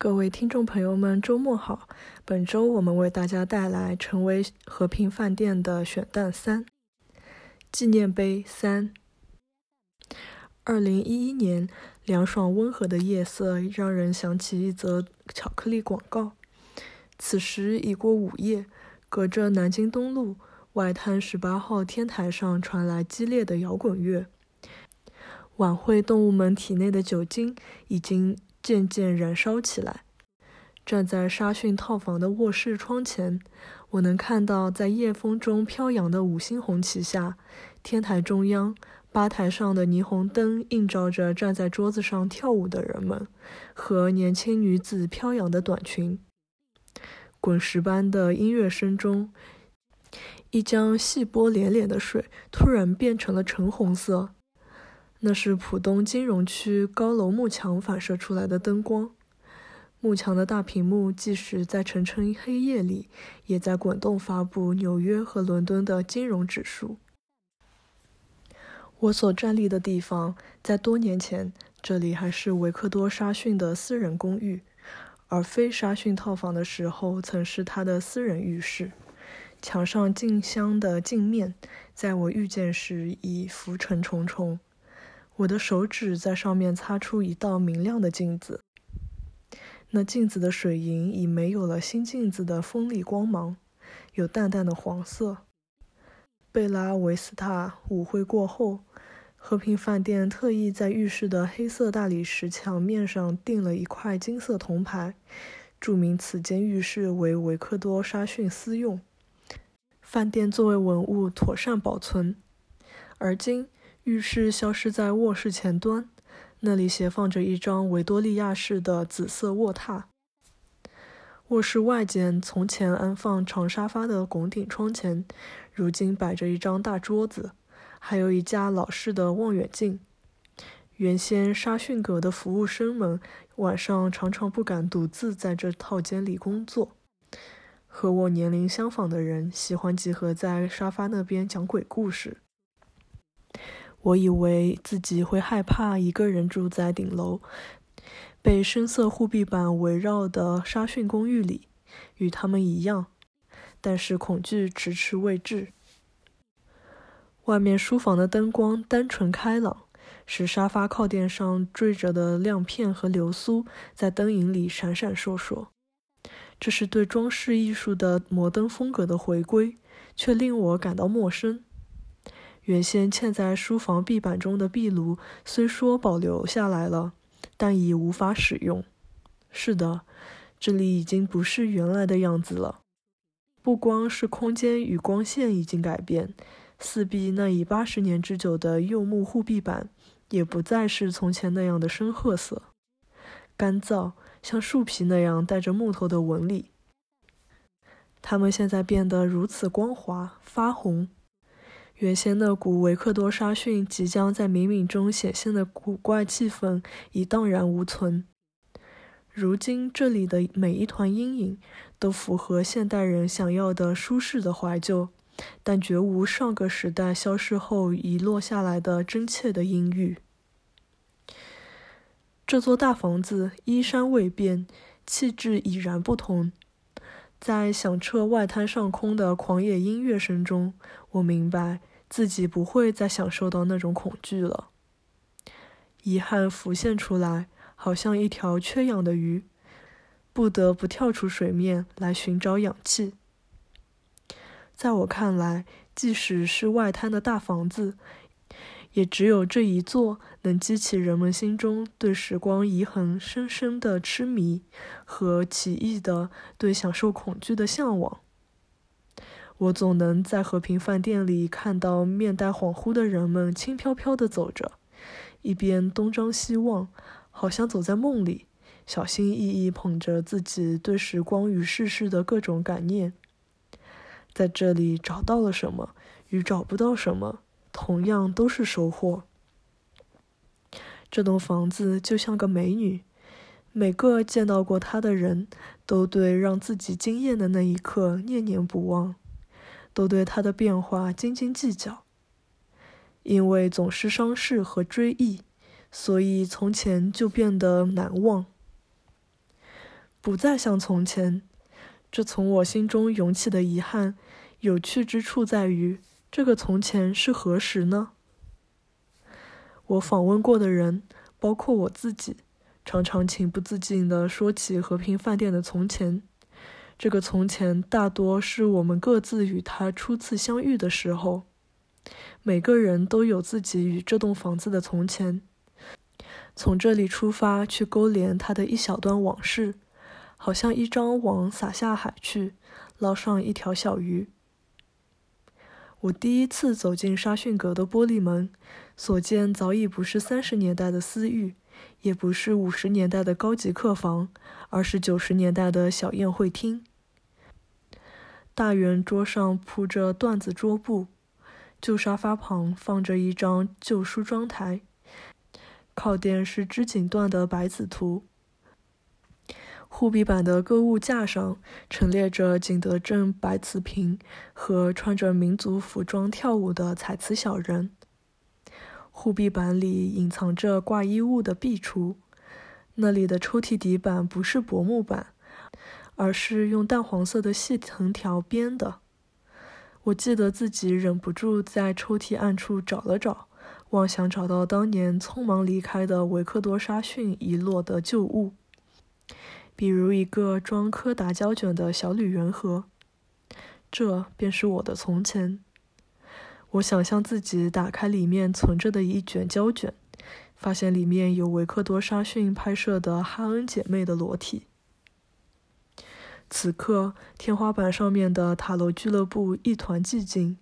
各位听众朋友们，周末好！本周我们为大家带来《成为和平饭店》的选段三：纪念碑三。二零一一年，凉爽温和的夜色让人想起一则巧克力广告。此时已过午夜，隔着南京东路外滩十八号天台上传来激烈的摇滚乐。晚会动物们体内的酒精已经。渐渐燃烧起来。站在沙逊套房的卧室窗前，我能看到在夜风中飘扬的五星红旗下，天台中央吧台上的霓虹灯映照着站在桌子上跳舞的人们和年轻女子飘扬的短裙。滚石般的音乐声中，一江细波连连的水突然变成了橙红色。那是浦东金融区高楼幕墙反射出来的灯光。幕墙的大屏幕，即使在沉沉黑夜里，也在滚动发布纽约和伦敦的金融指数。我所站立的地方，在多年前，这里还是维克多·沙逊的私人公寓，而非沙逊套房的时候，曾是他的私人浴室。墙上镜箱的镜面，在我遇见时已浮尘重重。我的手指在上面擦出一道明亮的镜子，那镜子的水银已没有了新镜子的锋利光芒，有淡淡的黄色。贝拉维斯塔舞会过后，和平饭店特意在浴室的黑色大理石墙面上钉了一块金色铜牌，注明此间浴室为维克多·沙逊私用，饭店作为文物妥善保存。而今。浴室消失在卧室前端，那里斜放着一张维多利亚式的紫色卧榻。卧室外间，从前安放长沙发的拱顶窗前，如今摆着一张大桌子，还有一架老式的望远镜。原先沙逊阁的服务生们晚上常常不敢独自在这套间里工作。和我年龄相仿的人喜欢集合在沙发那边讲鬼故事。我以为自己会害怕一个人住在顶楼，被深色护壁板围绕的沙逊公寓里，与他们一样。但是恐惧迟迟未至。外面书房的灯光单纯开朗，使沙发靠垫上缀着的亮片和流苏在灯影里闪闪烁烁。这是对装饰艺术的摩登风格的回归，却令我感到陌生。原先嵌在书房壁板中的壁炉，虽说保留下来了，但已无法使用。是的，这里已经不是原来的样子了。不光是空间与光线已经改变，四壁那已八十年之久的柚木护壁板，也不再是从前那样的深褐色，干燥，像树皮那样带着木头的纹理。它们现在变得如此光滑，发红。原先那股维克多·沙逊即将在冥冥中显现的古怪气氛已荡然无存。如今这里的每一团阴影都符合现代人想要的舒适的怀旧，但绝无上个时代消失后遗落下来的真切的阴郁。这座大房子衣衫未变，气质已然不同。在响彻外滩上空的狂野音乐声中，我明白自己不会再享受到那种恐惧了。遗憾浮现出来，好像一条缺氧的鱼，不得不跳出水面来寻找氧气。在我看来，即使是外滩的大房子。也只有这一座能激起人们心中对时光遗痕深深的痴迷和奇异的对享受恐惧的向往。我总能在和平饭店里看到面带恍惚的人们轻飘飘地走着，一边东张西望，好像走在梦里，小心翼翼捧着自己对时光与世事的各种感念。在这里找到了什么，与找不到什么。同样都是收获。这栋房子就像个美女，每个见到过她的人都对让自己惊艳的那一刻念念不忘，都对她的变化斤斤计较。因为总是伤逝和追忆，所以从前就变得难忘。不再像从前。这从我心中涌起的遗憾，有趣之处在于，这个从前是何时呢？我访问过的人，包括我自己，常常情不自禁地说起和平饭店的从前。这个从前大多是我们各自与他初次相遇的时候。每个人都有自己与这栋房子的从前。从这里出发，去勾连他的一小段往事，好像一张网撒下海去，捞上一条小鱼。我第一次走进沙逊阁的玻璃门，所见早已不是三十年代的私寓，也不是五十年代的高级客房，而是九十年代的小宴会厅。大圆桌上铺着缎子桌布，旧沙发旁放着一张旧梳妆台，靠垫是织锦缎的百子图。护壁板的购物架上陈列着景德镇白瓷瓶和穿着民族服装跳舞的彩瓷小人。护壁板里隐藏着挂衣物的壁橱，那里的抽屉底板不是薄木板。而是用淡黄色的细藤条编的。我记得自己忍不住在抽屉暗处找了找，妄想找到当年匆忙离开的维克多·沙逊遗落的旧物，比如一个装柯达胶卷的小铝圆盒。这便是我的从前。我想象自己打开里面存着的一卷胶卷，发现里面有维克多·沙逊拍摄的哈恩姐妹的裸体。此刻，天花板上面的塔楼俱乐部一团寂静。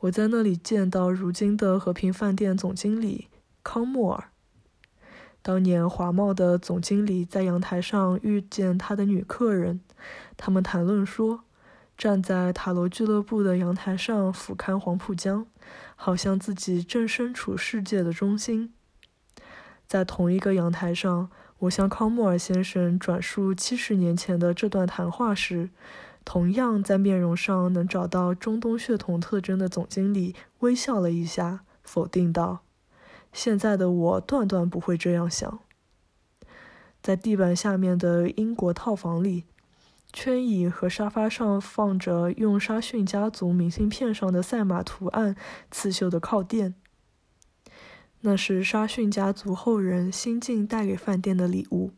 我在那里见到如今的和平饭店总经理康莫尔。当年华茂的总经理在阳台上遇见他的女客人，他们谈论说，站在塔楼俱乐部的阳台上俯瞰黄浦江，好像自己正身处世界的中心。在同一个阳台上。我向康莫尔先生转述七十年前的这段谈话时，同样在面容上能找到中东血统特征的总经理微笑了一下，否定道：“现在的我断断不会这样想。”在地板下面的英国套房里，圈椅和沙发上放着用沙逊家族明信片上的赛马图案刺绣的靠垫。那是沙逊家族后人新晋带给饭店的礼物。